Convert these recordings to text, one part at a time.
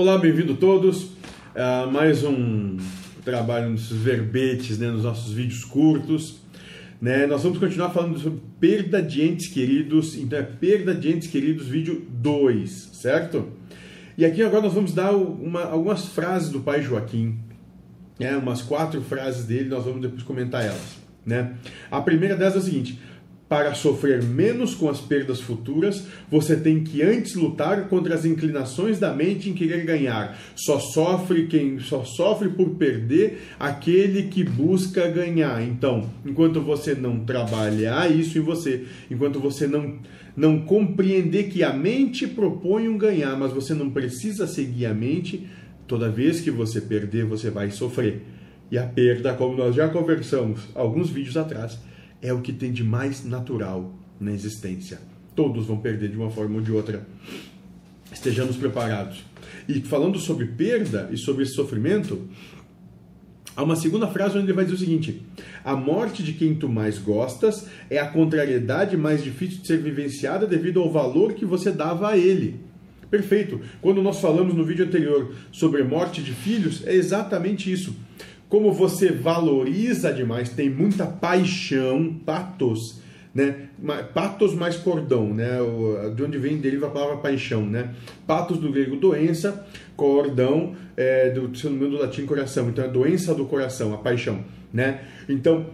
Olá, bem-vindo todos a mais um trabalho nesses verbetes, né, nos nossos vídeos curtos. Né? Nós vamos continuar falando sobre perda de entes queridos, então é perda de entes queridos, vídeo 2, certo? E aqui agora nós vamos dar uma, algumas frases do pai Joaquim, né? umas quatro frases dele, nós vamos depois comentar elas. Né? A primeira delas é a seguinte: para sofrer menos com as perdas futuras, você tem que antes lutar contra as inclinações da mente em querer ganhar. Só sofre quem só sofre por perder aquele que busca ganhar. Então, enquanto você não trabalhar isso em você, enquanto você não não compreender que a mente propõe um ganhar, mas você não precisa seguir a mente, toda vez que você perder, você vai sofrer. E a perda, como nós já conversamos alguns vídeos atrás, é o que tem de mais natural na existência. Todos vão perder de uma forma ou de outra. Estejamos preparados. E falando sobre perda e sobre sofrimento, há uma segunda frase onde ele vai dizer o seguinte: A morte de quem tu mais gostas é a contrariedade mais difícil de ser vivenciada devido ao valor que você dava a ele. Perfeito. Quando nós falamos no vídeo anterior sobre morte de filhos, é exatamente isso como você valoriza demais, tem muita paixão, patos, né? Patos mais cordão, né? De onde vem deriva a palavra paixão, né? Patos do grego doença, cordão é, do se não do latim coração. Então é doença do coração, a paixão, né? Então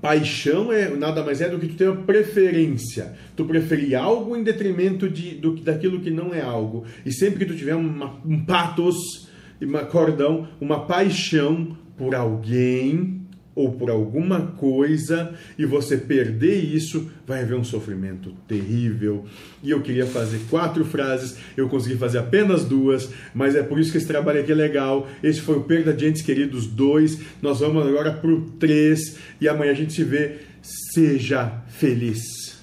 paixão é nada mais é do que tu ter uma preferência. Tu preferir algo em detrimento de, do, daquilo que não é algo. E sempre que tu tiver uma, um patos, uma cordão, uma paixão por alguém ou por alguma coisa e você perder isso, vai haver um sofrimento terrível. E eu queria fazer quatro frases, eu consegui fazer apenas duas, mas é por isso que esse trabalho aqui é legal. Esse foi o Perda de Entes Queridos 2. Nós vamos agora para o 3 e amanhã a gente se vê. Seja feliz.